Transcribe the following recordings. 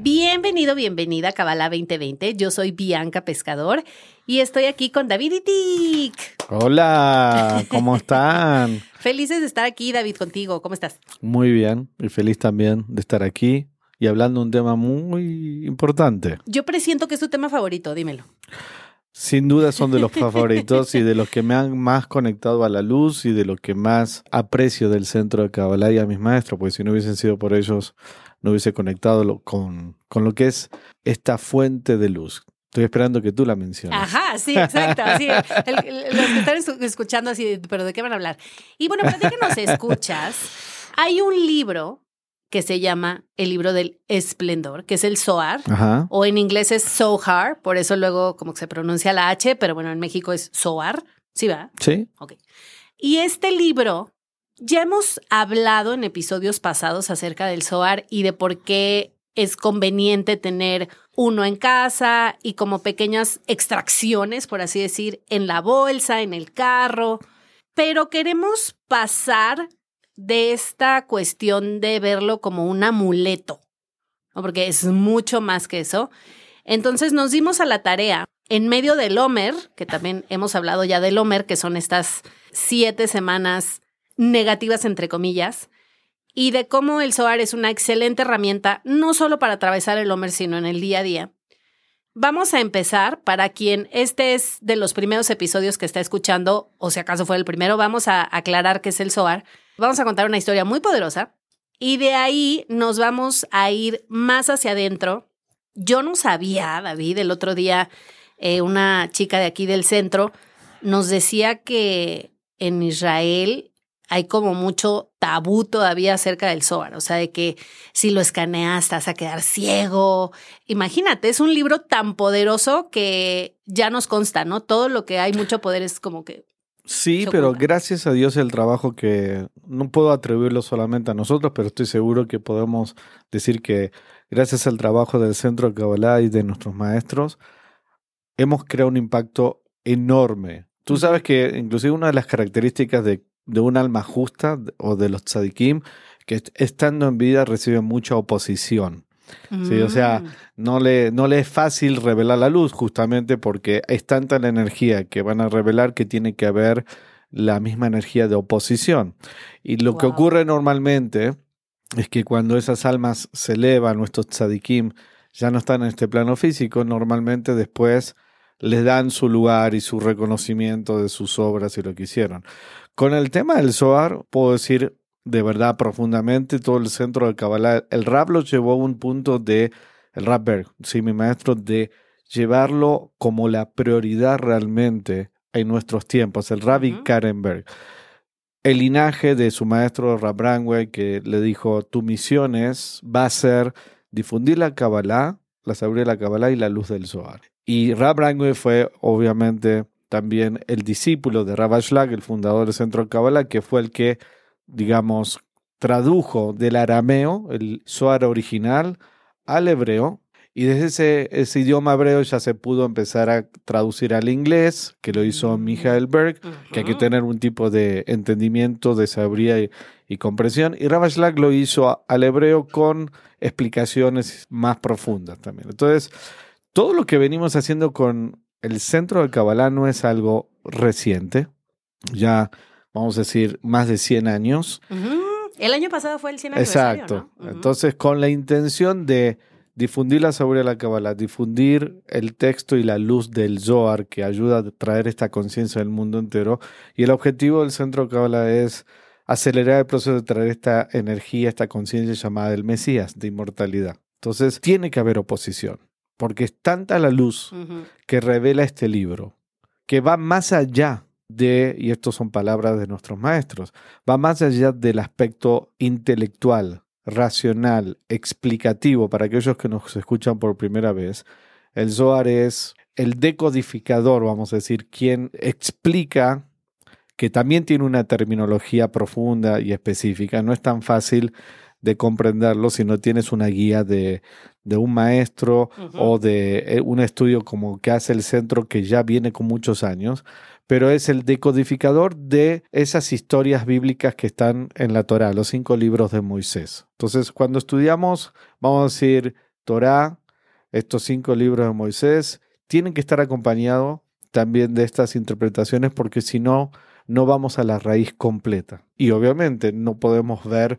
Bienvenido, bienvenida a Cabala 2020. Yo soy Bianca Pescador y estoy aquí con David y Tic. Hola, ¿cómo están? Felices de estar aquí, David, contigo. ¿Cómo estás? Muy bien y feliz también de estar aquí y hablando de un tema muy importante. Yo presiento que es tu tema favorito, dímelo. Sin duda son de los favoritos y de los que me han más conectado a la luz y de los que más aprecio del centro de Kabbalah y a mis maestros, porque si no hubiesen sido por ellos, no hubiese conectado con, con lo que es esta fuente de luz. Estoy esperando que tú la menciones. Ajá, sí, exacto. Sí, los que están escuchando así, pero ¿de qué van a hablar? Y bueno, para ti que nos escuchas, hay un libro que se llama el libro del esplendor, que es el Zohar, o en inglés es Zohar, por eso luego como que se pronuncia la H, pero bueno, en México es Zohar, ¿sí va? Sí. Ok. Y este libro, ya hemos hablado en episodios pasados acerca del Zohar y de por qué es conveniente tener uno en casa y como pequeñas extracciones, por así decir, en la bolsa, en el carro, pero queremos pasar de esta cuestión de verlo como un amuleto, porque es mucho más que eso. Entonces nos dimos a la tarea, en medio del Homer, que también hemos hablado ya del Homer, que son estas siete semanas negativas, entre comillas, y de cómo el SOAR es una excelente herramienta, no solo para atravesar el Homer, sino en el día a día. Vamos a empezar, para quien este es de los primeros episodios que está escuchando, o si acaso fue el primero, vamos a aclarar qué es el SOAR. Vamos a contar una historia muy poderosa y de ahí nos vamos a ir más hacia adentro. Yo no sabía, David, el otro día eh, una chica de aquí del centro nos decía que en Israel hay como mucho tabú todavía acerca del Zohar, o sea, de que si lo escaneas te vas a quedar ciego. Imagínate, es un libro tan poderoso que ya nos consta, ¿no? Todo lo que hay mucho poder es como que Sí, pero gracias a Dios el trabajo que no puedo atribuirlo solamente a nosotros, pero estoy seguro que podemos decir que gracias al trabajo del Centro de Kabbalah y de nuestros maestros, hemos creado un impacto enorme. Tú sabes que inclusive una de las características de, de un alma justa o de los tzadikim, que estando en vida reciben mucha oposición. Sí, o sea, mm. no le, no le es fácil revelar la luz justamente porque es tanta la energía que van a revelar que tiene que haber la misma energía de oposición. Y lo que ocurre normalmente es que cuando esas almas se elevan, nuestros tzadikim ya no están en este plano físico, normalmente después les dan su lugar y su reconocimiento de sus obras y lo que hicieron. Con el tema del Zohar, puedo decir de verdad profundamente todo el centro del Kabbalah. El rap lo llevó a un punto de, el Rapberg, sí, mi maestro, de llevarlo como la prioridad realmente en nuestros tiempos, el Rabbi Karenberg. El linaje de su maestro Rab Brangway que le dijo, tu misión es, va a ser difundir la Kabbalah, la sabiduría de la Kabbalah y la luz del Zohar. Y Rab Brangway fue obviamente también el discípulo de Rab Ashlag, el fundador del centro de Kabbalah, que fue el que digamos, tradujo del arameo, el Zohar original, al hebreo. Y desde ese, idioma hebreo ya se pudo empezar a traducir al inglés, que lo hizo mm. Michael Berg, que hay que tener un tipo de entendimiento, de sabiduría y, comprensión. Y Ravashlag lo hizo al hebreo con explicaciones más profundas también. Entonces, todo lo que venimos haciendo con el centro del Kabbalah no es algo reciente. Ya vamos a decir, más de 100 años. El año pasado fue el 100 Exacto. Entonces, con la intención de difundir la sabiduría de la Kabbalah, difundir el texto y la luz del Zohar que ayuda a traer esta conciencia del mundo entero. Y el objetivo del Centro Kabbalah es acelerar el proceso de traer esta energía, esta conciencia llamada del Mesías, de inmortalidad. Entonces, tiene que haber oposición, porque es tanta la luz que revela este libro, que va más allá de, y estas son palabras de nuestros maestros, va más allá del aspecto intelectual, racional, explicativo para aquellos que nos escuchan por primera vez. El Zohar es el decodificador, vamos a decir, quien explica que también tiene una terminología profunda y específica. No es tan fácil de comprenderlo si no tienes una guía de, un maestro o de eh, un estudio como que hace el centro que ya viene con muchos años, pero es el decodificador de esas historias bíblicas que están en la Torah, los cinco libros de Moisés. Entonces, cuando estudiamos, vamos a decir, Torah, estos cinco libros de Moisés, tienen que estar acompañados también de estas interpretaciones porque si no, no vamos a la raíz completa. Y obviamente no podemos ver,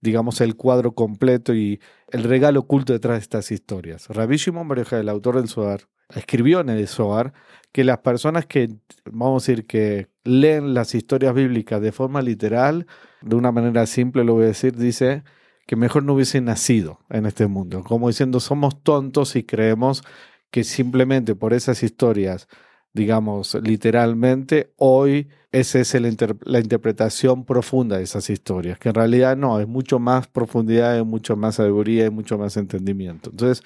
digamos, el cuadro completo y el regalo oculto detrás de estas historias. Rabbi Shimon el autor del Zohar, escribió en el Zohar que las personas que, vamos a decir, que leen las historias bíblicas de forma literal, de una manera simple lo voy a decir, dice que mejor no hubiese nacido en este mundo. Como diciendo, somos tontos y creemos que simplemente por esas historias digamos, literalmente, hoy esa es la interpretación profunda de esas historias, que en realidad no, es mucho más profundidad, es mucho más sabiduría, es mucho más entendimiento. Entonces,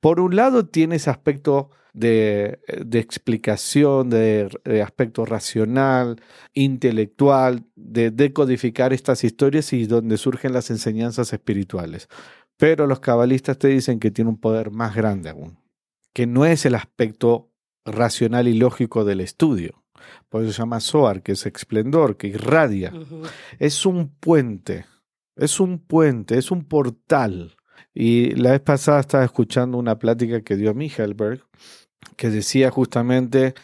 por un lado tiene ese aspecto de, explicación, de, aspecto racional, intelectual, de decodificar estas historias y donde surgen las enseñanzas espirituales. Pero los cabalistas te dicen que tiene un poder más grande aún, que no es el aspecto racional y lógico del estudio. Por eso se llama Soar, que es esplendor, que irradia. Es un puente, es un puente, es un portal. Y la vez pasada estaba escuchando una plática que dio Michelberg, que decía justamente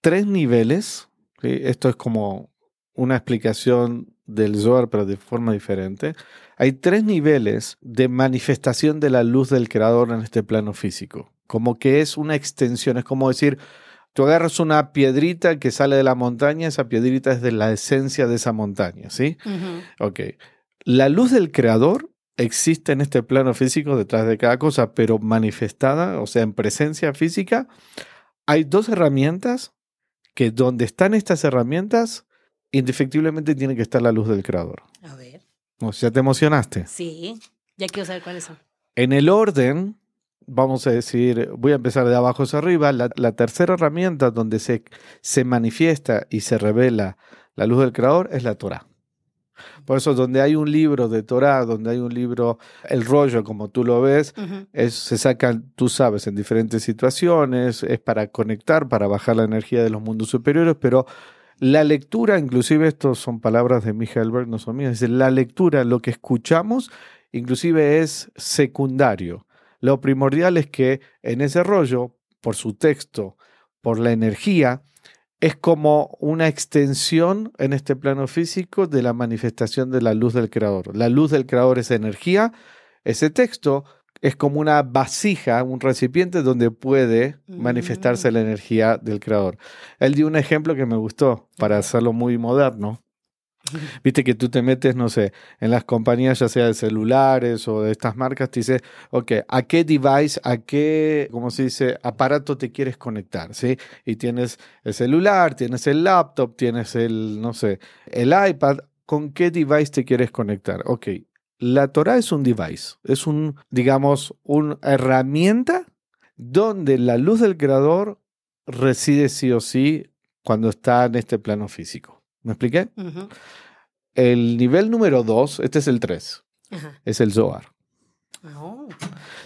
tres niveles. Esto es como una explicación del Zohar, pero de forma diferente. Hay tres niveles de manifestación de la luz del Creador en este plano físico como que es una extensión, es como decir, tú agarras una piedrita que sale de la montaña, esa piedrita es de la esencia de esa montaña, ¿sí? Ok. La luz del creador existe en este plano físico detrás de cada cosa, pero manifestada, o sea, en presencia física, hay dos herramientas que donde están estas herramientas, indefectiblemente tiene que estar la luz del creador. A ver. O sea, ¿te emocionaste? Sí, ya quiero saber cuáles son. En el orden vamos a decir, voy a empezar de abajo hacia arriba, la, tercera herramienta donde se, se manifiesta y se revela la luz del creador es la Torah. Por eso, donde hay un libro de Torah, donde hay un libro, el rollo, como tú lo ves, es, se sacan, tú sabes, en diferentes situaciones, es para conectar, para bajar la energía de los mundos superiores, pero la lectura, inclusive estos son palabras de Michael Berg, no son mías, es la lectura, lo que escuchamos, inclusive es secundario. Lo primordial es que en ese rollo, por su texto, por la energía, es como una extensión en este plano físico de la manifestación de la luz del creador. La luz del creador es energía, ese texto es como una vasija, un recipiente donde puede manifestarse la mm. energía del creador. Él dio un ejemplo que me gustó para hacerlo muy moderno. Viste que tú te metes, no sé, en las compañías ya sea de celulares o de estas marcas, te dice, ok, ¿a qué device, a qué, como se dice, aparato te quieres conectar? ¿Sí? Y tienes el celular, tienes el laptop, tienes el, no sé, el iPad, ¿con qué device te quieres conectar? Ok, la Torah es un device, es un, digamos, una herramienta donde la luz del creador reside sí o sí cuando está en este plano físico. ¿Me expliqué? El nivel número dos, este es el tres, es el Zohar. Oh.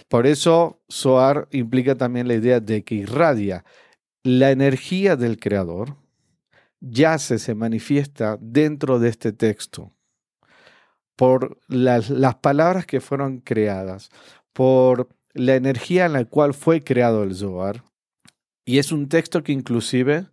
Por eso Zohar implica también la idea de que irradia la energía del creador, yace, se manifiesta dentro de este texto por las, las palabras que fueron creadas, por la energía en la cual fue creado el Zohar. Y es un texto que inclusive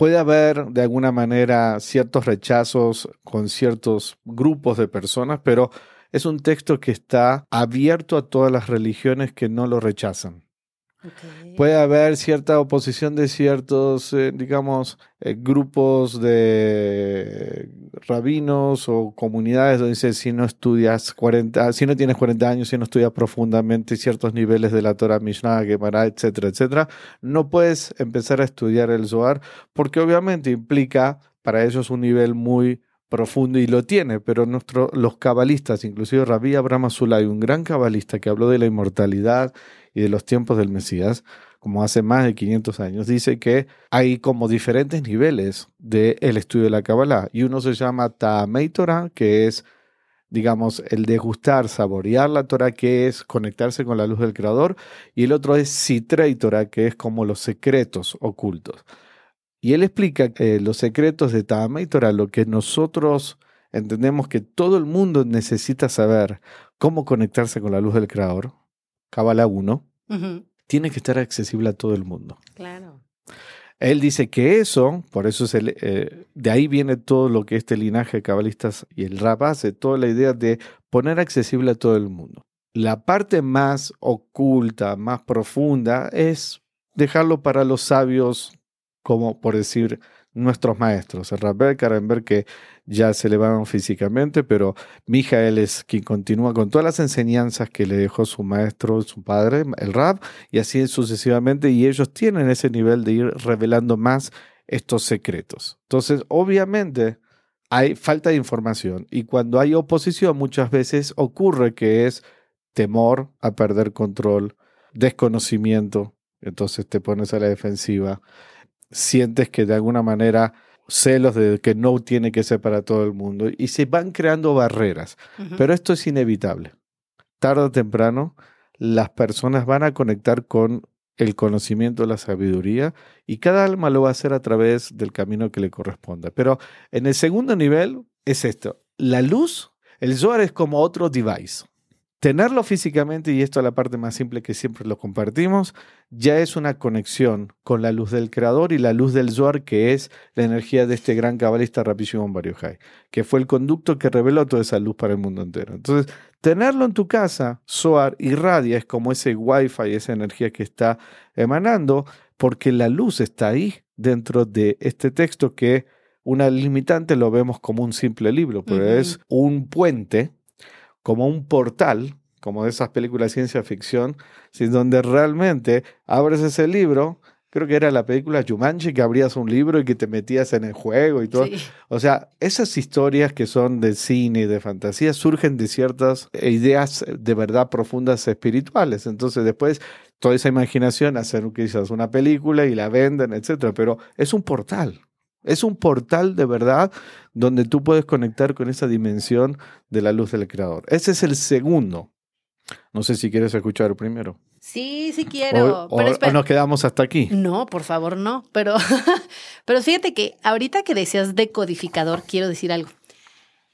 puede haber de alguna manera ciertos rechazos con ciertos grupos de personas, pero es un texto que está abierto a todas las religiones que no lo rechazan. Puede haber cierta oposición de ciertos, eh, digamos, eh, grupos de rabinos o comunidades donde dice si no estudias 40, si no tienes 40 años, si no estudias profundamente ciertos niveles de la Torah Mishnah, Gemara, etcétera, etcétera, no puedes empezar a estudiar el Zohar porque obviamente implica para ellos un nivel muy profundo y lo tiene, pero nuestro, los cabalistas, inclusive Rabbi Abraham Azulay, un gran cabalista que habló de la inmortalidad y de los tiempos del Mesías, como hace más de 500 años, dice que hay como diferentes niveles del estudio de la Kabbalah. Y uno se llama Ta'amei Torah, que es, digamos, el degustar, saborear la Torah, que es conectarse con la luz del Creador. Y el otro es Sitrei Torah, que es como los secretos ocultos. Y él explica eh, los secretos de Ta'amei Torah, lo que nosotros entendemos que todo el mundo necesita saber cómo conectarse con la luz del Creador, Kabbalah 1, Ujú, tiene que estar accesible a todo el mundo. Claro. Él dice que eso, por eso es el, eh, de ahí viene todo lo que este linaje de cabalistas y el rap hace, toda la idea de poner accesible a todo el mundo. La parte más oculta, más profunda, es dejarlo para los sabios, como por decir nuestros maestros. El Rabel Karenberg, que ya se elevaron físicamente, pero Mijael es quien continúa con todas las enseñanzas que le dejó su maestro, su padre, el Rab, y así sucesivamente, y ellos tienen ese nivel de ir revelando más estos secretos. Entonces, obviamente, hay falta de información, y cuando hay oposición, muchas veces ocurre que es temor a perder control, desconocimiento, entonces te pones a la defensiva, sientes que de alguna manera celos de que no tiene que ser para todo el mundo, y se van creando barreras. Pero esto es inevitable. Tarde o temprano, las personas van a conectar con el conocimiento, la sabiduría, y cada alma lo va a hacer a través del camino que le corresponda. Pero en el segundo nivel es esto. La luz, el Zohar es como otro device. Tenerlo físicamente, y esto es la parte más simple que siempre lo compartimos, ya es una conexión con la luz del Creador y la luz del Zohar, que es la energía de este gran cabalista Rabbi Shimon Bar que fue el conducto que reveló toda esa luz para el mundo entero. Entonces, tenerlo en tu casa, Zohar, irradia, es como ese wifi, esa energía que está emanando, porque la luz está ahí dentro de este texto que una limitante lo vemos como un simple libro, pero es un puente, como un portal, como de esas películas de ciencia ficción, ¿sí? donde realmente abres ese libro, creo que era la película Jumanji, que abrías un libro y que te metías en el juego y todo. Sí. O sea, esas historias que son de cine y de fantasía surgen de ciertas ideas de verdad profundas espirituales. Entonces después toda esa imaginación hacen quizás una película y la venden, etcétera. Pero es un portal. Es un portal de verdad donde tú puedes conectar con esa dimensión de la luz del creador. Ese es el segundo. No sé si quieres escuchar el primero. Sí, sí quiero. o, pero o- espera. o nos quedamos hasta aquí. No, por favor, no. Pero, pero fíjate que ahorita que decías decodificador, quiero decir algo.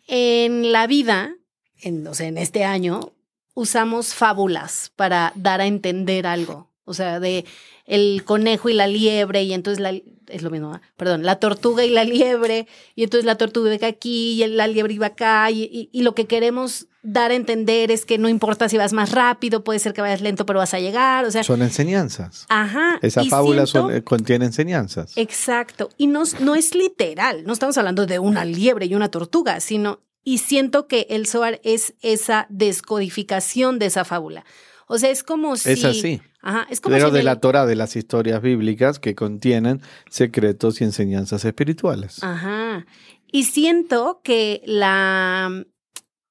En la vida, en, o sea, en este año, usamos fábulas para dar a entender algo. O sea, de el conejo y la liebre, y entonces la, es lo mismo, ¿ah? perdón, la tortuga y la liebre, y entonces la tortuga iba aquí y la liebre iba acá, y, y- y lo que queremos dar a entender es que no importa si vas más rápido, puede ser que vayas lento, pero vas a llegar. O sea, Son enseñanzas. ajá. Esa fábula siento- son- contiene enseñanzas. Exacto. Y no, no es literal, no estamos hablando de una liebre y una tortuga, sino, y siento que el Zohar es esa descodificación de esa fábula. O sea, es como si... Es así. Ajá, es como Pero si de el- la Torah, de las historias bíblicas que contienen secretos y enseñanzas espirituales. Ajá. Y siento que la...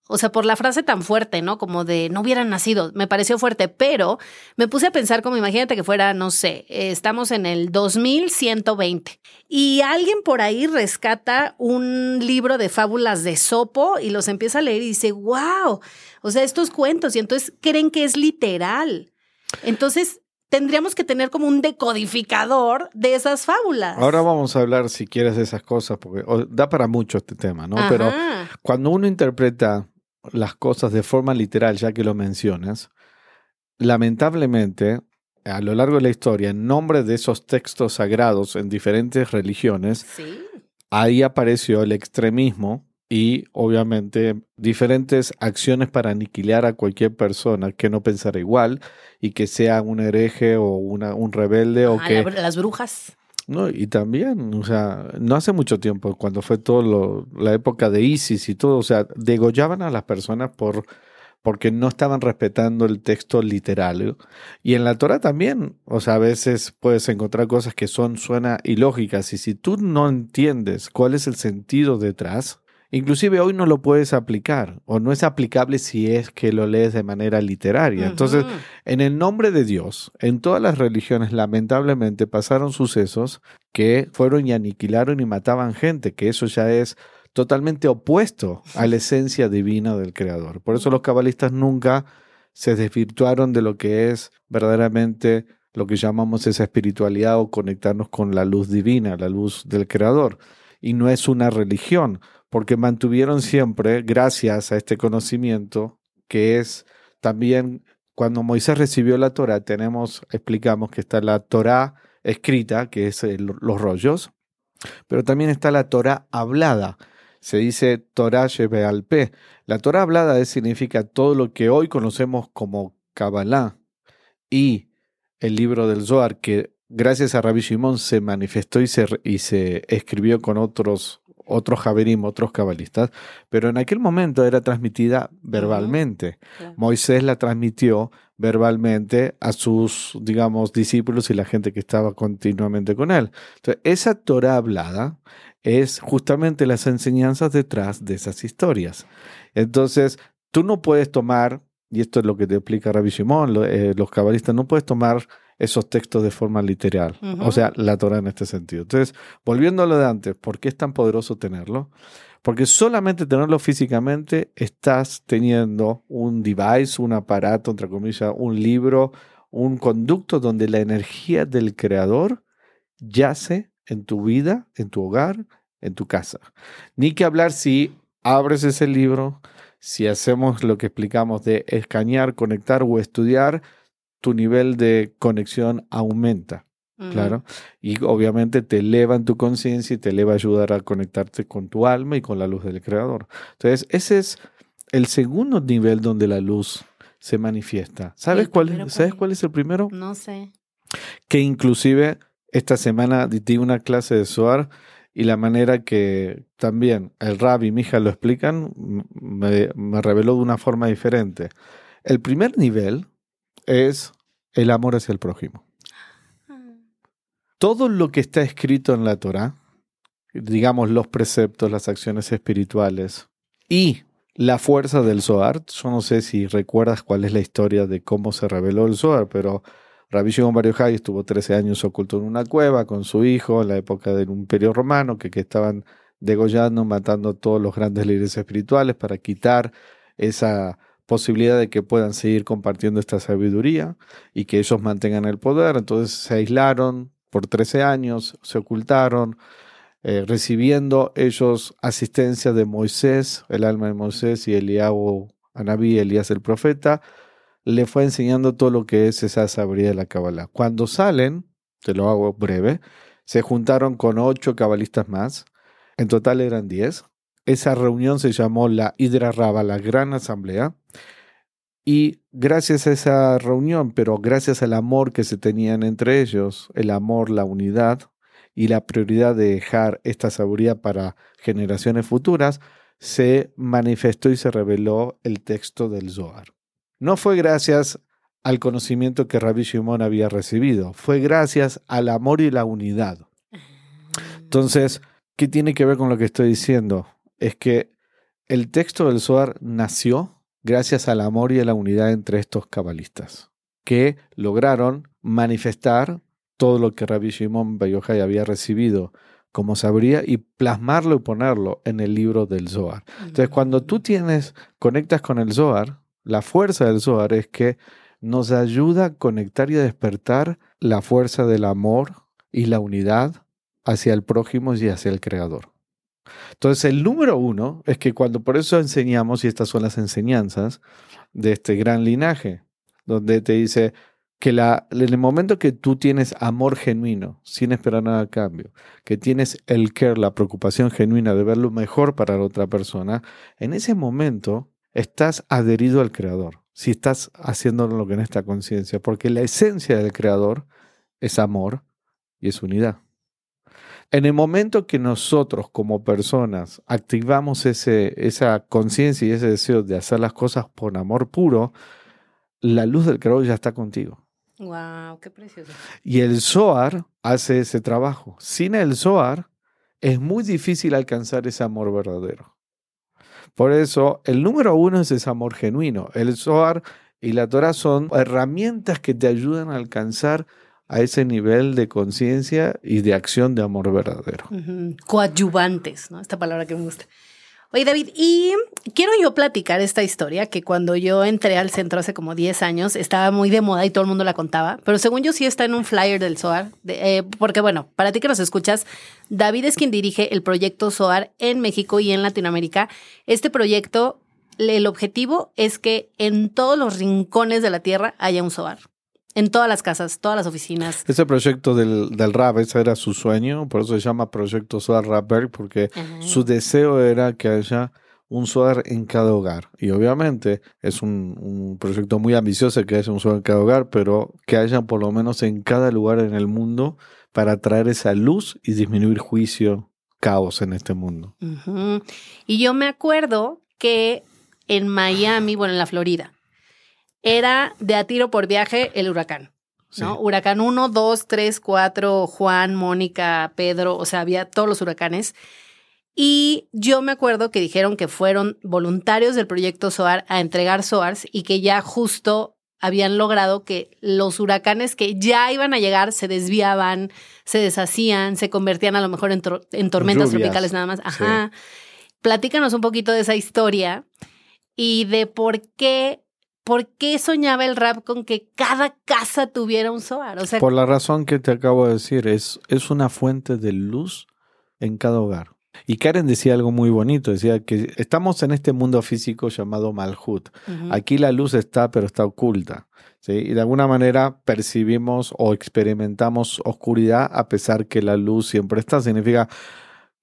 O sea, por la frase tan fuerte, ¿no? Como de no hubieran nacido, me pareció fuerte, pero me puse a pensar como imagínate que fuera, no sé, estamos en el 2120 y alguien por ahí rescata un libro de fábulas de Sopo y los empieza a leer y dice, wow, o sea, estos cuentos y entonces creen que es literal. Entonces, tendríamos que tener como un decodificador de esas fábulas. Ahora vamos a hablar, si quieres, de esas cosas, porque da para mucho este tema, ¿no? Pero cuando uno interpreta las cosas de forma literal, ya que lo mencionas, lamentablemente, a lo largo de la historia, en nombre de esos textos sagrados en diferentes religiones, Sí. ahí apareció el extremismo y obviamente diferentes acciones para aniquilar a cualquier persona que no pensara igual y que sea un hereje o una, un rebelde o Ah, que... la- las brujas. No, y también, o sea, no hace mucho tiempo, cuando fue todo lo- la época de ISIS y todo, o sea, degollaban a las personas por porque no estaban respetando el texto literal. Y en la Torah también, o sea, a veces puedes encontrar cosas que son, suena ilógicas, y si tú no entiendes cuál es el sentido detrás, inclusive hoy no lo puedes aplicar o no es aplicable si es que lo lees de manera literaria. Entonces, en el nombre de Dios, en todas las religiones lamentablemente pasaron sucesos que fueron y aniquilaron y mataban gente, que eso ya es totalmente opuesto a la esencia divina del Creador. Por eso los cabalistas nunca se desvirtuaron de lo que es verdaderamente lo que llamamos esa espiritualidad o conectarnos con la luz divina, la luz del Creador. Y no es una religión, porque mantuvieron siempre, gracias a este conocimiento, que es también cuando Moisés recibió la Torah, tenemos, explicamos que está la Torah escrita, que es los rollos, pero también está la Torah hablada. Se dice Torah P. La Torah hablada significa todo lo que hoy conocemos como Kabbalah y el libro del Zohar, que gracias a Rabbi Shimon se manifestó y se, y se escribió con otros, otros Javerim, otros cabalistas, pero en aquel momento era transmitida verbalmente. Moisés la transmitió verbalmente a sus, digamos, discípulos y la gente que estaba continuamente con él. Entonces, esa Torah hablada es justamente las enseñanzas detrás de esas historias. Entonces, tú no puedes tomar, y esto es lo que te explica Rabbi Shimon, eh, los cabalistas, no puedes tomar esos textos de forma literal, o sea, la Torah en este sentido. Entonces, volviendo a lo de antes, ¿por qué es tan poderoso tenerlo? Porque solamente tenerlo físicamente estás teniendo un device, un aparato, entre comillas, un libro, un conducto donde la energía del creador yace en tu vida, en tu hogar, en tu casa. Ni que hablar si abres ese libro, si hacemos lo que explicamos de escanear, conectar o estudiar, tu nivel de conexión aumenta. Claro. Y obviamente te eleva en tu conciencia y te eleva a ayudar a conectarte con tu alma y con la luz del Creador. Entonces, ese es el segundo nivel donde la luz se manifiesta. ¿Sabes cuál, es, cuál ¿Sabes es? cuál es el primero? No sé. Que inclusive esta semana di una clase de Zohar y la manera que también el Rabbi y mi hija lo explican me reveló de una forma diferente. El primer nivel es el amor hacia el prójimo. todo lo que está escrito en la Torah, digamos los preceptos, las acciones espirituales y la fuerza del Zohar, yo no sé si recuerdas cuál es la historia de cómo se reveló el Zohar, pero Rabbi Shimon Bar estuvo 13 años oculto en una cueva con su hijo en la época del Imperio Romano, que, que estaban degollando, matando a todos los grandes líderes espirituales para quitar esa posibilidad de que puedan seguir compartiendo esta sabiduría y que ellos mantengan el poder. Entonces se aislaron por 13 años, se ocultaron, eh, recibiendo ellos asistencia de Moisés, el alma de Moisés y Eliabo, Anabí, Elías el profeta, le fue enseñando todo lo que es esa sabiduría de la Kabbalah. Cuando salen, te lo hago breve, se juntaron con ocho cabalistas más, en total eran diez. Esa reunión se llamó la Hidra Raba, la Gran Asamblea, y gracias a esa reunión, pero gracias al amor que se tenían entre ellos, el amor, la unidad y la prioridad de dejar esta sabiduría para generaciones futuras, se manifestó y se reveló el texto del Zohar. No fue gracias al conocimiento que Rabbi Shimon había recibido, fue gracias al amor y la unidad. Entonces, ¿qué tiene que ver con lo que estoy diciendo? Es que el texto del Zohar nació gracias al amor y a la unidad entre estos cabalistas, que lograron manifestar todo lo que Rabbi Shimon Bar Yochai había recibido como sabiduría y plasmarlo y ponerlo en el libro del Zohar. Entonces, cuando tú tienes, conectas con el Zohar, la fuerza del Zohar es que nos ayuda a conectar y a despertar la fuerza del amor y la unidad hacia el prójimo y hacia el Creador. Entonces, el número uno es que cuando por eso enseñamos, y estas son las enseñanzas de este gran linaje, donde te dice que la, en el momento que tú tienes amor genuino, sin esperar nada a cambio, que tienes el care, la preocupación genuina de ver lo mejor para la otra persona, en ese momento estás adherido al Creador, si estás haciendo lo que en esta conciencia, porque la esencia del Creador es amor y es unidad. En el momento que nosotros como personas activamos ese, esa conciencia y ese deseo de hacer las cosas por amor puro, la luz del creador ya está contigo. Wow, qué precioso. Y el Zohar hace ese trabajo. Sin el Zohar es muy difícil alcanzar ese amor verdadero. Por eso, el número uno es ese amor genuino. El Zohar y la Torah son herramientas que te ayudan a alcanzar a ese nivel de conciencia y de acción de amor verdadero. Coadyuvantes, ¿no? Esta palabra que me gusta. Oye, David, y quiero yo platicar esta historia que cuando yo entré al centro hace como 10 años estaba muy de moda y todo el mundo la contaba, pero según yo sí está en un flyer del SOAR, eh, porque bueno, para ti que nos escuchas, David es quien dirige el proyecto SOAR en México y en Latinoamérica. Este proyecto, el objetivo es que en todos los rincones de la Tierra haya un SOAR. En todas las casas, todas las oficinas. Ese proyecto del, del rap, ese era su sueño, por eso se llama Proyecto Soar Rapper, porque su deseo era que haya un SOAR en cada hogar. Y obviamente es un, un, proyecto muy ambicioso que haya un SOAR en cada hogar, pero que haya por lo menos en cada lugar en el mundo para traer esa luz y disminuir juicio, caos en este mundo. Y yo me acuerdo que en Miami, bueno, en la Florida, era de a tiro por viaje el huracán. ¿no? Huracán 1, 2, 3, 4, Juan, Mónica, Pedro, o sea, había todos los huracanes. Y yo me acuerdo que dijeron que fueron voluntarios del proyecto SOAR a entregar SOARs y que ya justo habían logrado que los huracanes que ya iban a llegar se desviaban, se deshacían, se convertían a lo mejor en, tormentas tropicales nada más. Ajá. Platícanos un poquito de esa historia y de por qué ¿por qué soñaba el rap con que cada casa tuviera un Zohar? O sea, Por la razón que te acabo de decir, es, es una fuente de luz en cada hogar. Y Karen decía algo muy bonito, decía que estamos en este mundo físico llamado Malhut. Aquí la luz está, pero está oculta. ¿sí? Y de alguna manera percibimos o experimentamos oscuridad a pesar que la luz siempre está. Significa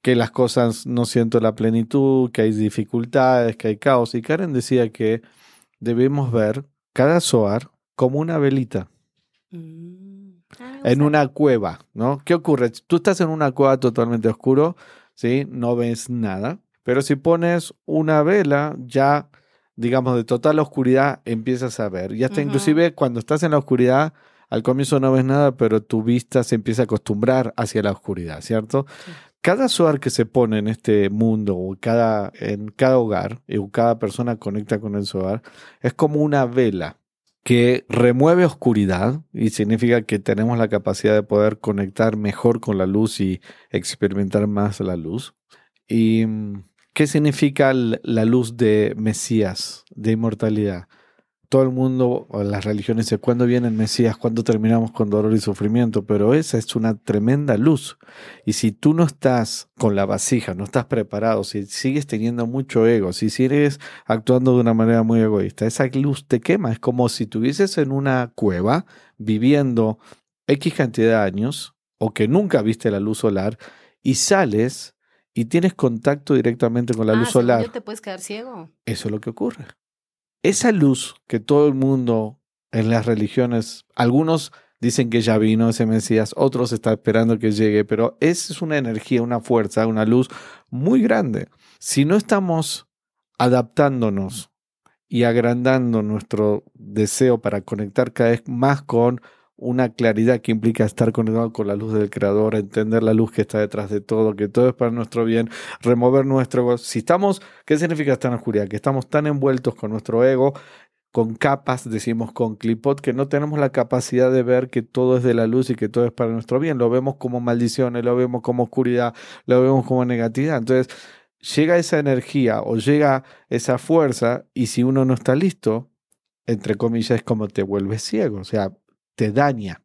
que las cosas no siento la plenitud, que hay dificultades, que hay caos. Y Karen decía que debemos ver cada soar como una velita. Mm. Ah, en una cueva, ¿no? ¿Qué ocurre? Tú estás en una cueva totalmente oscuro, ¿sí? No ves nada. Pero si pones una vela, ya, digamos, de total oscuridad, empiezas a ver. Y hasta inclusive cuando estás en la oscuridad, al comienzo no ves nada, pero tu vista se empieza a acostumbrar hacia la oscuridad, ¿cierto? Cada soar que se pone en este mundo, o cada, en cada hogar, y cada persona conecta con el soar, es como una vela que remueve oscuridad y significa que tenemos la capacidad de poder conectar mejor con la luz y experimentar más la luz. ¿Y mm, qué significa la luz de Mesías, de inmortalidad? Todo el mundo, las religiones, dice, ¿cuándo viene el Mesías? ¿Cuándo terminamos con dolor y sufrimiento? Pero esa es una tremenda luz. Y si tú no estás con la vasija, no estás preparado, si sigues teniendo mucho ego, si sigues actuando de una manera muy egoísta, esa luz te quema. Es como si estuvieses en una cueva viviendo X cantidad de años o que nunca viste la luz solar y sales y tienes contacto directamente con la luz ah, solar. te puedes quedar ciego. Eso es lo que ocurre esa luz que todo el mundo en las religiones, algunos dicen que ya vino ese Mesías, otros están esperando que llegue, pero esa es una energía, una fuerza, una luz muy grande. Si no estamos adaptándonos y agrandando nuestro deseo para conectar cada vez más con una claridad que implica estar conectado con la luz del Creador, entender la luz que está detrás de todo, que todo es para nuestro bien, remover nuestro ego. Si estamos, ¿qué significa estar en oscuridad? Que estamos tan envueltos con nuestro ego, con capas, decimos con clipot, que no tenemos la capacidad de ver que todo es de la luz y que todo es para nuestro bien. Lo vemos como maldiciones, lo vemos como oscuridad, lo vemos como negatividad. Entonces, llega esa energía o llega esa fuerza y si uno no está listo, entre comillas, es como te vuelves ciego. O sea, te daña.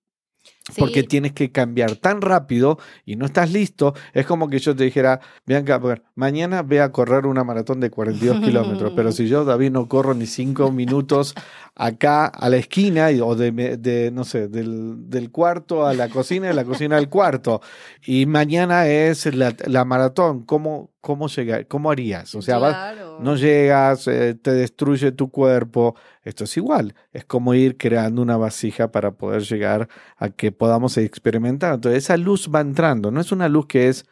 Porque tienes que cambiar tan rápido y no estás listo. Es como que yo te dijera, Bianca, mañana ve a correr una maratón de 42 kilómetros, pero si yo, David, no corro ni cinco minutos acá a la esquina o de, no sé, del, cuarto a la cocina y la cocina al cuarto, y mañana es la, maratón, ¿cómo, cómo, llega, ¿cómo harías? O sea, no llegas, eh, te destruye tu cuerpo. Esto es igual, es como ir creando una vasija para poder llegar a que podamos experimentar. Entonces, esa luz va entrando, no es una luz que es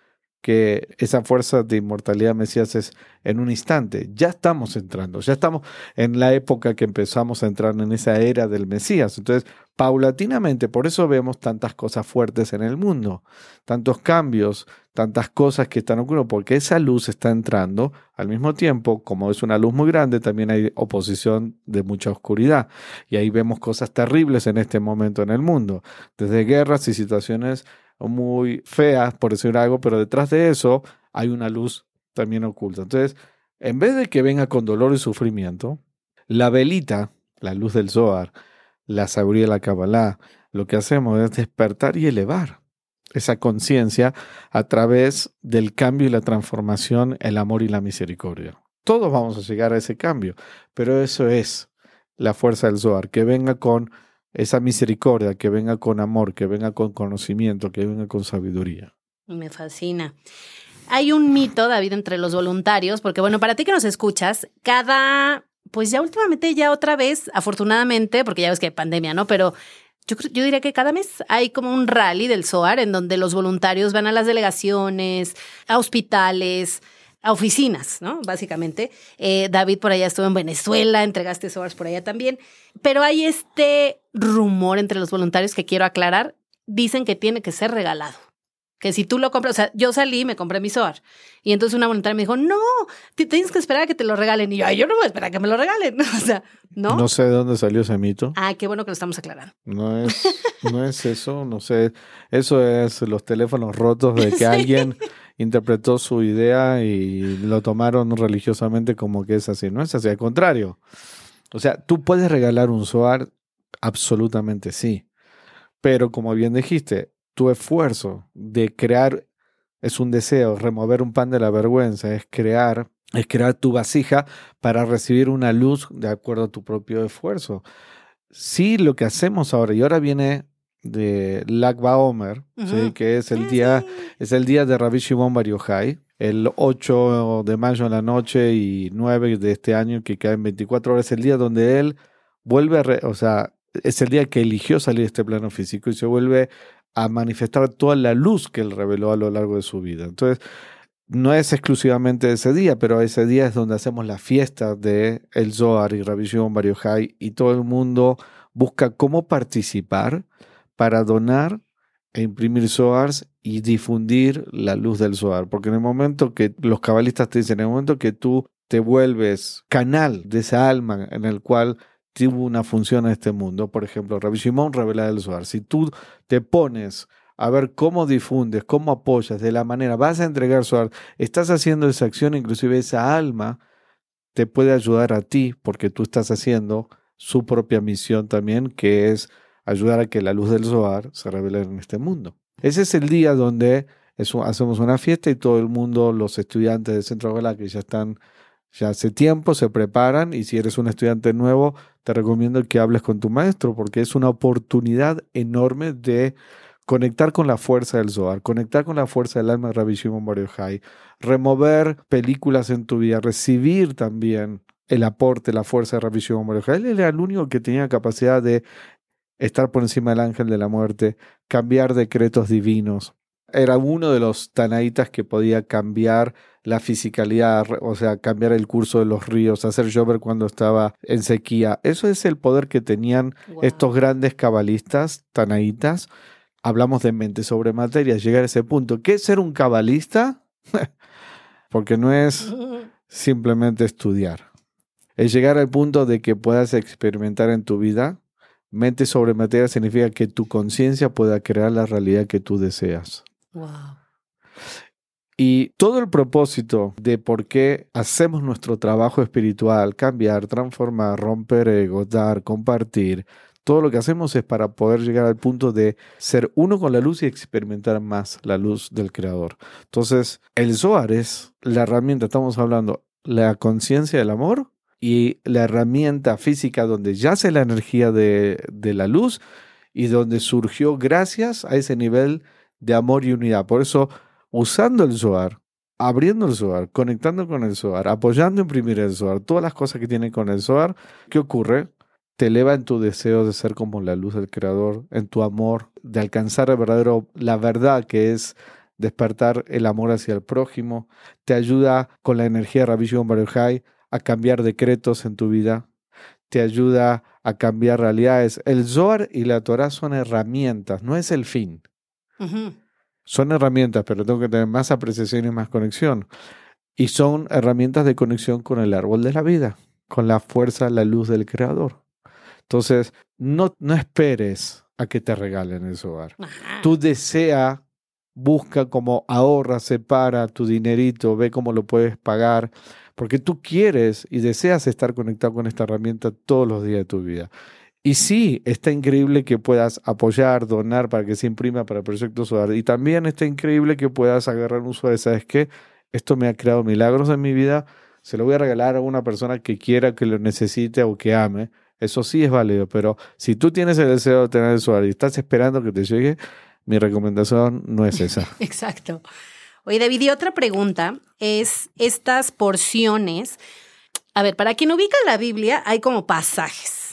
que esa fuerza de inmortalidad Mesías es en un instante. Ya estamos entrando, ya estamos en la época que empezamos a entrar en esa era del Mesías. Entonces, paulatinamente, por eso vemos tantas cosas fuertes en el mundo, tantos cambios, tantas cosas que están ocurriendo, porque esa luz está entrando. Al mismo tiempo, como es una luz muy grande, también hay oposición de mucha oscuridad. Y ahí vemos cosas terribles en este momento en el mundo, desde guerras y situaciones muy feas, por decir algo, pero detrás de eso hay una luz también oculta. Entonces, en vez de que venga con dolor y sufrimiento, la velita, la luz del Zohar, la sabiduría de la Kabbalah, lo que hacemos es despertar y elevar esa conciencia a través del cambio y la transformación, el amor y la misericordia. Todos vamos a llegar a ese cambio, pero eso es la fuerza del Zohar, que venga con esa misericordia, que venga con amor, que venga con conocimiento, que venga con sabiduría. Me fascina. Hay un mito, David, entre los voluntarios, porque bueno, para ti que nos escuchas, cada, pues ya últimamente, ya otra vez, afortunadamente, porque ya ves que hay pandemia, ¿no? Pero yo, yo diría que cada mes hay como un rally del SOAR en donde los voluntarios van a las delegaciones, a hospitales, a oficinas, ¿no? Básicamente. Eh, David por allá estuvo en Venezuela, entregaste SOARs por allá también. Pero hay este rumor entre los voluntarios que quiero aclarar. Dicen que tiene que ser regalado. Que si tú lo compras, o sea, yo salí y me compré mi SOAR. Y entonces una voluntaria me dijo, no, tienes que esperar a que te lo regalen. Y yo, Ay, yo no voy a esperar a que me lo regalen. o sea, ¿no? No sé de dónde salió ese mito. Ah, qué bueno que lo estamos aclarando. No es, no es eso, no sé. Eso es los teléfonos rotos de que Sí. alguien interpretó su idea y lo tomaron religiosamente como que es así. No es así, al contrario. O sea, tú puedes regalar un SOAR, absolutamente sí. Pero como bien dijiste, tu esfuerzo de crear es un deseo, remover un pan de la vergüenza, es crear, es crear tu vasija para recibir una luz de acuerdo a tu propio esfuerzo. Sí, lo que hacemos ahora, y ahora viene de Lag Baomer, ¿sí? Que es el día es el día de Rabbi Shimon Bar Yochai, el 8 de mayo en la noche y 9 de este año, que cae en 24 horas, el día donde él vuelve a, re- o sea, es el día que eligió salir de este plano físico y se vuelve a manifestar toda la luz que él reveló a lo largo de su vida. Entonces, no es exclusivamente ese día, pero ese día es donde hacemos la fiesta de el Zohar y Rabbi Shimon Bar y todo el mundo busca cómo participar para donar e imprimir Zohars y difundir la luz del Zohar. Porque en el momento que los cabalistas te dicen, en el momento que tú te vuelves canal de esa alma en el cual tuvo una función en este mundo, por ejemplo, Rabbi Shimon revela el Zohar, si tú te pones a ver cómo difundes, cómo apoyas, de la manera, vas a entregar Zohar, estás haciendo esa acción, inclusive esa alma te puede ayudar a ti, porque tú estás haciendo su propia misión también, que es ayudar a que la luz del Zohar se revele en este mundo. Ese es el día donde hacemos una fiesta y todo el mundo, los estudiantes del Centro Galá que ya están, ya hace tiempo, se preparan y si eres un estudiante nuevo, te recomiendo que hables con tu maestro porque es una oportunidad enorme de conectar con la fuerza del Zohar, conectar con la fuerza del alma de Rabbi Shimon Bar remover películas en tu vida, recibir también el aporte, la fuerza de Rabbi Shimon Bar. Él era el único que tenía capacidad de estar por encima del ángel de la muerte, cambiar decretos divinos. Era uno de los tanaitas que podía cambiar la fisicalidad, o sea, cambiar el curso de los ríos, hacer llover cuando estaba en sequía. Eso es el poder que tenían Wow. estos grandes cabalistas, tanaitas. Hablamos de mente sobre materia, llegar a ese punto. ¿Qué es ser un cabalista? Porque no es simplemente estudiar. Es llegar al punto de que puedas experimentar en tu vida. Mente sobre materia significa que tu conciencia pueda crear la realidad que tú deseas. Wow. Y todo el propósito de por qué hacemos nuestro trabajo espiritual, cambiar, transformar, romper egos, dar, compartir, todo lo que hacemos es para poder llegar al punto de ser uno con la luz y experimentar más la luz del Creador. Entonces, el Zohar es la herramienta, estamos hablando, la conciencia del amor y la herramienta física donde yace la energía de, de la luz y donde surgió gracias a ese nivel de amor y unidad. Por eso, usando el Zohar, abriendo el Zohar, conectando con el Zohar, apoyando imprimir el Zohar, todas las cosas que tienen con el Zohar, ¿qué ocurre? Te eleva en tu deseo de ser como la luz del Creador, en tu amor, de alcanzar el verdadero, la verdad que es despertar el amor hacia el prójimo, te ayuda con la energía de Rabbi Shimon a cambiar decretos en tu vida, te ayuda a cambiar realidades. El Zohar y la Torah son herramientas, no es el fin. Son herramientas, pero tengo que tener más apreciación y más conexión. Y son herramientas de conexión con el árbol de la vida, con la fuerza, la luz del Creador. Entonces, no, no esperes a que te regalen el Zohar. Tú desea, busca cómo ahorra, separa tu dinerito, ve cómo lo puedes pagar porque tú quieres y deseas estar conectado con esta herramienta todos los días de tu vida. Y sí, está increíble que puedas apoyar, donar para que se imprima para el proyecto Solar. Y también está increíble que puedas agarrar un de, ¿sabes qué? Esto me ha creado milagros en mi vida, se lo voy a regalar a una persona que quiera, que lo necesite o que ame. Eso sí es válido, pero si tú tienes el deseo de tener el Solar y estás esperando que te llegue, mi recomendación no es esa. Exacto. Oye, David, y otra pregunta es estas porciones. A ver, para quien ubica la Biblia, hay como pasajes.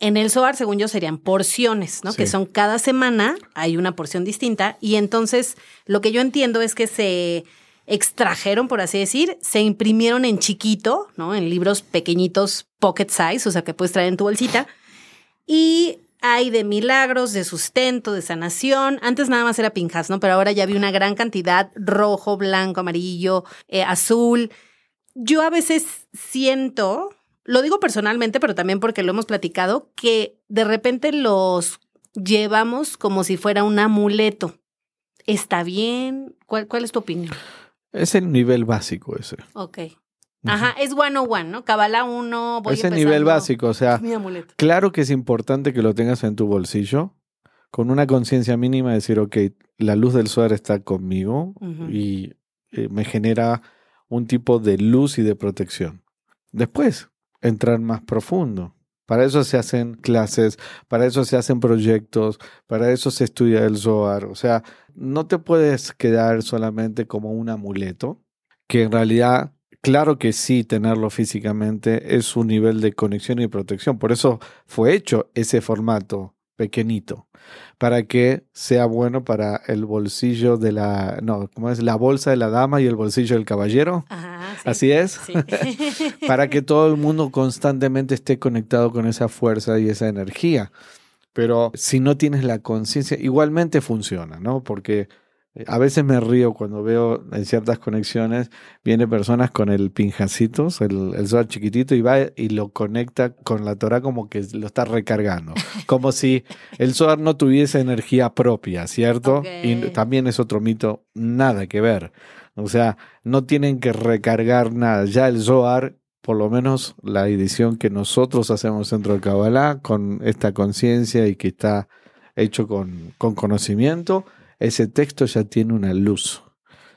En el Zohar, según yo, serían porciones, ¿no? Que son cada semana hay una porción distinta. Y entonces, lo que yo entiendo es que se extrajeron, por así decir, se imprimieron en chiquito, ¿no? En libros pequeñitos, pocket size, o sea, que puedes traer en tu bolsita. Y hay de milagros, de sustento, de sanación. Antes nada más era Pinjas, ¿no? Pero ahora ya vi una gran cantidad, rojo, blanco, amarillo, eh, azul. Yo a veces siento, lo digo personalmente, pero también porque lo hemos platicado, que de repente los llevamos como si fuera un amuleto. ¿Está bien? ¿Cuál, cuál es tu opinión? Es el nivel básico ese. Ok. Ajá, es one on one, ¿no? Cabala uno, voy Ese nivel básico, o sea, claro que es importante que lo tengas en tu bolsillo, con una conciencia mínima de decir, ok, la luz del sol está conmigo y eh, me genera un tipo de luz y de protección. Después, entrar más profundo. Para eso se hacen clases, para eso se hacen proyectos, para eso se estudia el Zohar. O sea, no te puedes quedar solamente como un amuleto, que en realidad Claro que sí, tenerlo físicamente es un nivel de conexión y protección. Por eso fue hecho ese formato pequeñito, para que sea bueno para el bolsillo de la, no, ¿cómo es? La bolsa de la dama y el bolsillo del caballero. Así es. para que todo el mundo constantemente esté conectado con esa fuerza y esa energía. Pero si no tienes la conciencia, igualmente funciona, ¿no? Porque a veces me río cuando veo en ciertas conexiones, viene personas con el pinjacitos, el, el chiquitito, y va y lo conecta con la Torah como que lo está recargando. Como si el Zohar no tuviese energía propia, ¿cierto? Y también es otro mito, nada que ver. O sea, no tienen que recargar nada. Ya el Zohar, por lo menos la edición que nosotros hacemos dentro del Kabbalah, con esta conciencia y que está hecho con, con conocimiento, ese texto ya tiene una luz.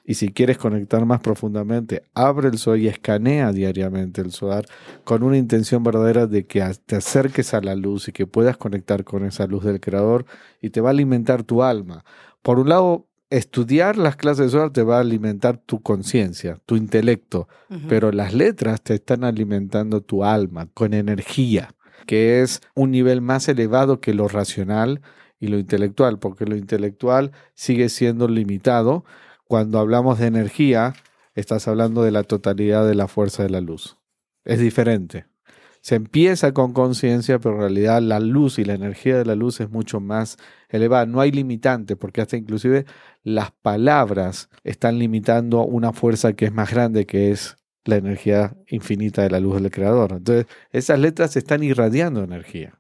Y si quieres conectar más profundamente, abre el SOAR y escanea diariamente el SOAR con una intención verdadera de que te acerques a la luz y que puedas conectar con esa luz del Creador y te va a alimentar tu alma. Por un lado, estudiar las clases de SOAR te va a alimentar tu conciencia, tu intelecto, pero las letras te están alimentando tu alma con energía, que es un nivel más elevado que lo racional y lo intelectual, porque lo intelectual sigue siendo limitado. Cuando hablamos de energía, estás hablando de la totalidad de la fuerza de la luz. Es diferente. Se empieza con conciencia, pero en realidad la luz y la energía de la luz es mucho más elevada. No hay limitante, porque hasta inclusive las palabras están limitando una fuerza que es más grande, que es la energía infinita de la luz del Creador. Entonces, esas letras están irradiando energía.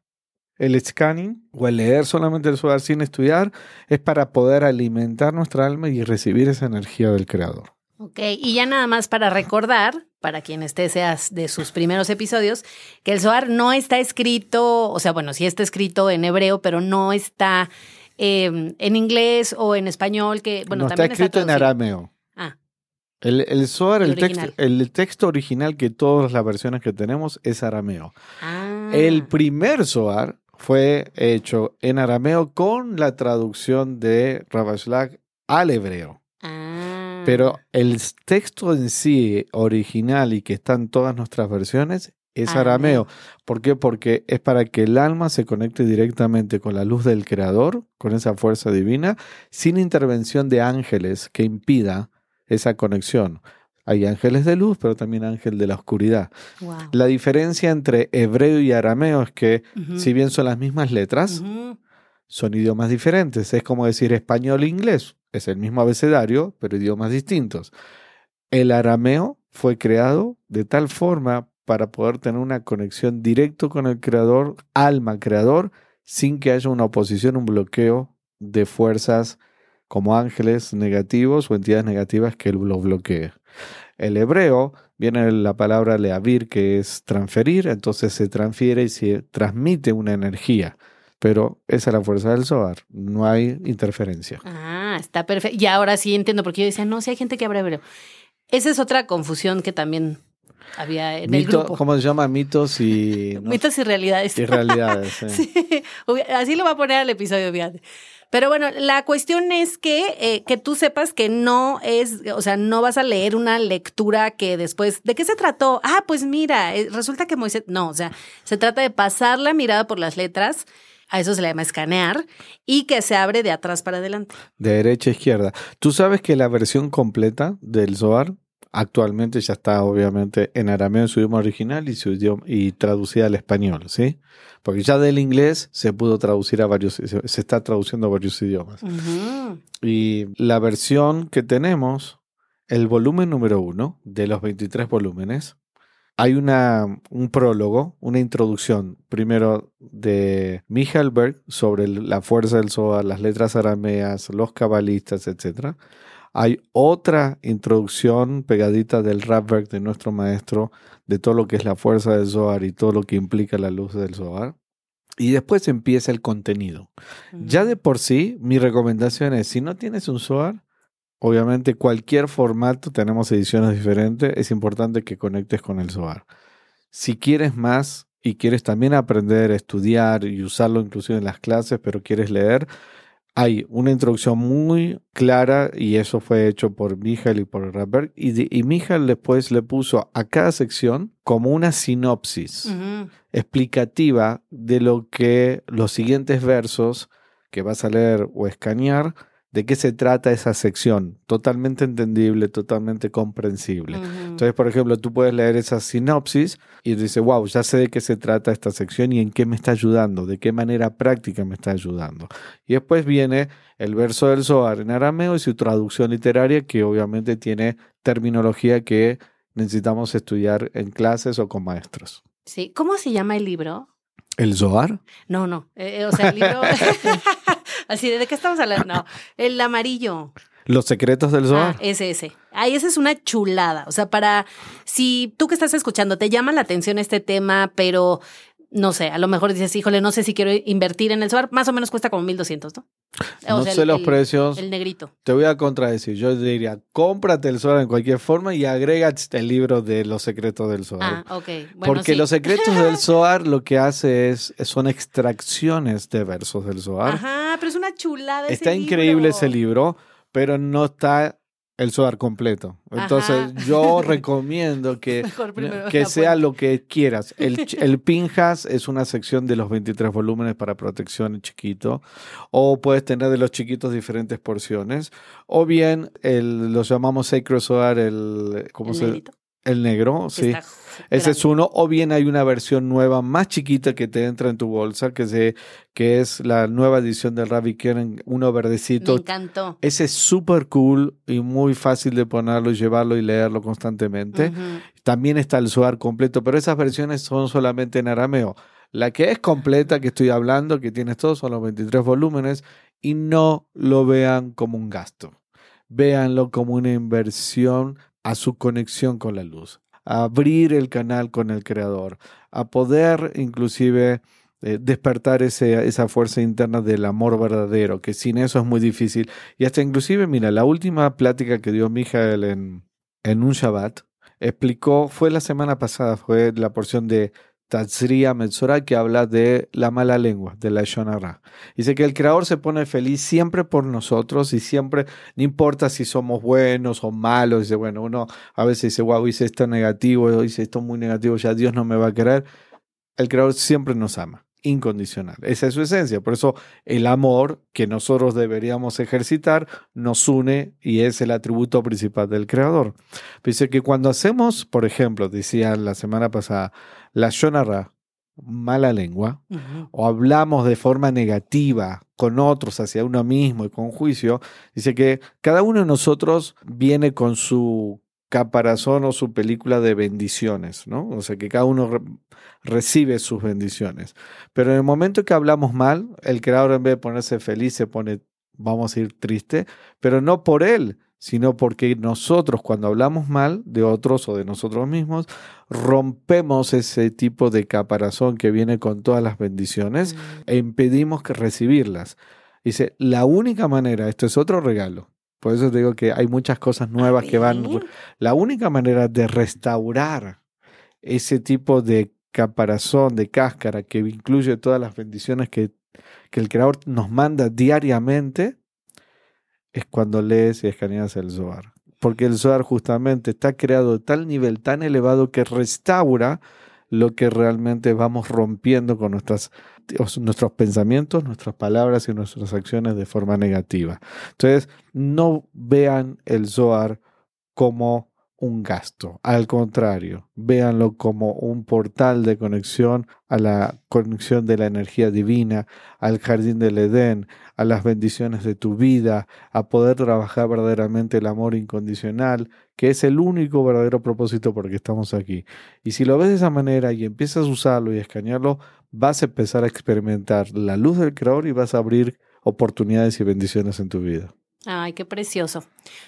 El scanning o el leer solamente el Zohar sin estudiar es para poder alimentar nuestra alma y recibir esa energía del Creador. Ok, y ya nada más para recordar, para quien esté seas de sus primeros episodios, que el Zohar no está escrito, o sea, bueno, sí está escrito en hebreo, pero no está em, en inglés o en español, que bueno, no, también está escrito en arameo. Ah. El, el Zohar, el, texto, el texto original que todas las versiones que tenemos es arameo. Ah. El primer Zohar fue hecho en arameo con la traducción de Ravashlag al hebreo. Ah. Pero el texto en sí original y que está en todas nuestras versiones es Arameo. arameo. ¿Por qué? Porque es para que el alma se conecte directamente con la luz del Creador, con esa fuerza divina, sin intervención de ángeles que impida esa conexión. Hay ángeles de luz, pero también ángel de la oscuridad. Wow. La diferencia entre hebreo y arameo es que, si bien son las mismas letras, son idiomas diferentes. Es como decir español e inglés. Es el mismo abecedario, pero idiomas distintos. El arameo fue creado de tal forma para poder tener una conexión directo con el creador, alma creador, sin que haya una oposición, un bloqueo de fuerzas como ángeles negativos o entidades negativas que lo bloquee. El hebreo viene la palabra leavir, que es transferir, entonces se transfiere y se transmite una energía. Pero esa es la fuerza del Zohar, no hay interferencia. Ah, está perfecto. Y ahora sí entiendo, porque yo decía, no, si hay gente que habla hebreo. Esa es otra confusión que también había en el grupo. ¿Cómo se llama? Mitos y, ¿no? Mitos y realidades. y realidades. sí. Sí, hubi- así lo va a poner al episodio, fíjate. Pero bueno, la cuestión es que, eh, que tú sepas que no es, o sea, no vas a leer una lectura que después, ¿de qué se trató? Ah, pues mira, eh, resulta que Moisés, no, o sea, se trata de pasar la mirada por las letras, a eso se le llama escanear, y que se abre de atrás para adelante. De derecha a izquierda. Tú sabes que la versión completa del Zohar actualmente ya está obviamente en arameo en su idioma original y, su idioma, y traducida al español, ¿sí? Porque ya del inglés se pudo traducir a varios, se se está traduciendo a varios idiomas. Ujú. Y la versión que tenemos, el volumen número uno de los 23 volúmenes, hay una, un prólogo, una introducción, primero de Michael Berg sobre la fuerza del Zohar, las letras arameas, los cabalistas, etc. Hay otra introducción pegadita del Rapberg de nuestro maestro, de todo lo que es la fuerza del Zohar y todo lo que implica la luz del Zohar. Y después empieza el contenido. Ya de por sí, mi recomendación es, si no tienes un SOAR, obviamente cualquier formato, tenemos ediciones diferentes, es importante que conectes con el SOAR. Si quieres más y quieres también aprender, estudiar y usarlo inclusive en las clases, pero quieres leer, hay una introducción muy clara y eso fue hecho por Michael y por Rapberg. Y, y Michael después le puso a cada sección como una sinopsis explicativa de lo que los siguientes versos que vas a leer o escanear, de qué se trata esa sección. Totalmente entendible, totalmente comprensible. Entonces, por ejemplo, tú puedes leer esa sinopsis y dices, wow, ya sé de qué se trata esta sección y en qué me está ayudando, de qué manera práctica me está ayudando. Y después viene el verso del Zohar en arameo y su traducción literaria, que obviamente tiene terminología que necesitamos estudiar en clases o con maestros. Sí. ¿Cómo se llama el libro? ¿El Zohar? No, no. eh, eh, o sea, el libro. Así, ¿de qué estamos hablando? No, el amarillo. Los secretos del Zohar. Ah, ese, ese. Ay, esa es una chulada. O sea, para. Si tú que estás escuchando te llama la atención este tema, pero no sé, a lo mejor dices, híjole, no sé si quiero invertir en el SOAR, más o menos cuesta como 1200, ¿no? O no sea, sé el- los precios. El negrito. Te voy a contradecir. Yo diría, cómprate el Zohar en cualquier forma y agrega el libro de los secretos del Zohar. Ah, ok. Bueno, Porque sí. los secretos del Zohar lo que hace es son extracciones de versos del Zohar. Ajá, pero es una chulada. ese Está increíble libro. ese libro, pero no está el Zohar completo. Entonces Ajá. yo recomiendo que, que sea lo que quieras. El, el Pinjas es una sección de los 23 volúmenes para protección chiquito, o puedes tener de los chiquitos diferentes porciones, o bien el, los llamamos Sacred Zohar, el, ¿cómo El se negrito, El negro, sí. está Ese es uno, o bien hay una versión nueva más chiquita que te entra en tu bolsa, que, se, que es la nueva edición del Rabbi Keren, uno Me verdecito. encantó. Ese es súper cool y muy fácil de ponerlo y llevarlo y leerlo constantemente. También está el Zohar completo, pero esas versiones son solamente en arameo. La que es completa, que estoy hablando, que tienes todos, son los 23 volúmenes y no lo vean como un gasto. Véanlo como una inversión a su conexión con la luz, a abrir el canal con el creador, a poder inclusive eh, despertar ese, esa fuerza interna del amor verdadero, que sin eso es muy difícil. Y hasta inclusive, mira, la última plática que dio Mijael en, en un Shabbat, explicó, fue la semana pasada, fue la porción de Tatsriya Metzora, que habla de la mala lengua, de la Shonara. Dice que el creador se pone feliz siempre por nosotros y siempre, no importa si somos buenos o malos, dice, bueno, uno a veces dice, wow, hice esto negativo, hice esto muy negativo, ya Dios no me va a querer. El creador siempre nos ama incondicional. Esa es su esencia. Por eso el amor que nosotros deberíamos ejercitar nos une y es el atributo principal del creador. Dice que cuando hacemos, por ejemplo, decía la semana pasada, la shonara, mala lengua, o hablamos de forma negativa con otros hacia uno mismo y con juicio, dice que cada uno de nosotros viene con su caparazón o su película de bendiciones, ¿no? O sea, que cada uno recibe sus bendiciones. Pero en el momento que hablamos mal, el creador en vez de ponerse feliz se pone, vamos a ir triste, pero no por él, sino porque nosotros cuando hablamos mal de otros o de nosotros mismos, rompemos ese tipo de caparazón que viene con todas las bendiciones e impedimos que recibirlas. Dice, la única manera, esto es otro regalo, por eso digo que hay muchas cosas nuevas que van. La única manera de restaurar ese tipo de caparazón, de cáscara, que incluye todas las bendiciones que, que el Creador nos manda diariamente, es cuando lees y escaneas el Zohar. Porque el Zohar justamente está creado a tal nivel tan elevado que restaura lo que realmente vamos rompiendo con nuestras nuestros pensamientos, nuestras palabras y nuestras acciones de forma negativa. Entonces, no vean el Zohar como un gasto. Al contrario, véanlo como un portal de conexión a la conexión de la energía divina, al jardín del Edén, a las bendiciones de tu vida, a poder trabajar verdaderamente el amor incondicional, que es el único verdadero propósito por el que estamos aquí. Y si lo ves de esa manera y empiezas a usarlo y a escanearlo, vas a empezar a experimentar la luz del Creador y vas a abrir oportunidades y bendiciones en tu vida. Ay, qué precioso.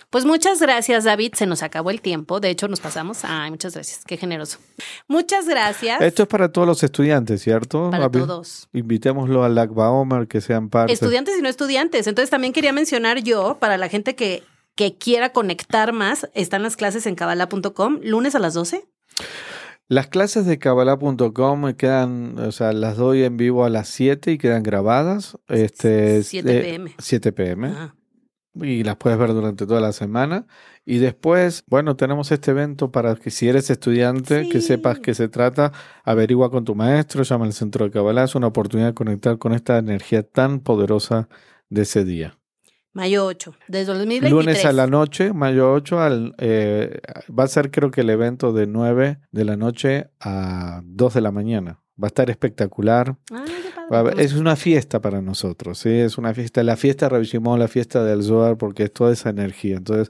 Pues muchas gracias, David. Se nos acabó el tiempo. De hecho, nos pasamos. Ay, muchas gracias. Qué generoso. Muchas gracias. Esto es para todos los estudiantes, ¿cierto? Para todos. Invitémoslo al Lagba Omer que sean parte. Estudiantes y no estudiantes. Entonces, también quería mencionar yo, para la gente que, que quiera conectar más, están las clases en cabala.com, lunes a las 12. Las clases de Kabbalah.com quedan, o sea, las doy en vivo a las 7 y quedan grabadas. Este, 7 pm. 7 pm. Y las puedes ver durante toda la semana. Y después, bueno, tenemos este evento para que si eres estudiante, que sepas que se trata, averigua con tu maestro, llama al centro de Kabbalah. Es una oportunidad de conectar con esta energía tan poderosa de ese día. Mayo 8, desde 2023. Lunes a la noche, mayo 8, al, eh, va a ser creo que el evento de 9 de la noche a 2 de la mañana. Va a estar espectacular. Ah, es una fiesta para nosotros, ¿sí? Es una fiesta. La fiesta revivimos la fiesta del Zohar porque es toda esa energía. Entonces,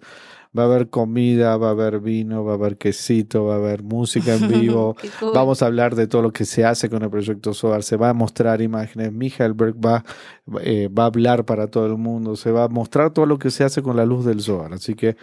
va a haber comida, va a haber vino, va a haber quesito, va a haber música en vivo. Vamos a hablar de todo lo que se hace con el proyecto SOAR. Se va a mostrar imágenes. Michaelberg va, eh, va a hablar para todo el mundo. Se va a mostrar todo lo que se hace con la luz del SOAR. Así que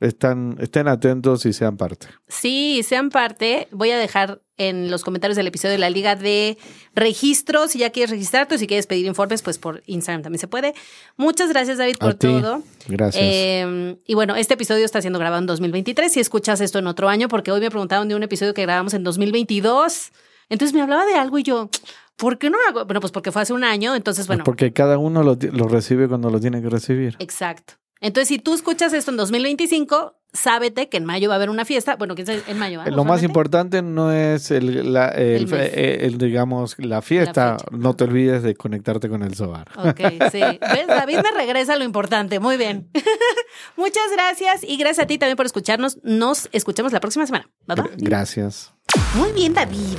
están, estén atentos y sean parte. Sí, sean parte. Voy a dejar en los comentarios del episodio de la liga de registros. Si ya quieres registrarte o si quieres pedir informes, pues por Instagram también se puede. Muchas gracias, David, por todo. Gracias. Eh, y bueno, este episodio está siendo grabado en 2023. Si escuchas esto en otro año, porque hoy me preguntaron de un episodio que grabamos en 2022. Entonces me hablaba de algo y yo, ¿por qué no hago? Bueno, pues porque fue hace un año. Entonces, bueno. porque cada uno lo, lo recibe cuando lo tiene que recibir. Exacto. Entonces, si tú escuchas esto en 2025, sábete que en mayo va a haber una fiesta. Bueno, ¿quién sabe? En mayo. Lo más importante no es el, la, el, digamos, la fiesta. no te olvides de conectarte con el Zohar. Ok, sí. ¿Ves? David me regresa lo importante. Muy bien. Muchas gracias y gracias a ti también por escucharnos. Nos escuchamos la próxima semana. Bye bye. Gracias. Muy bien, David.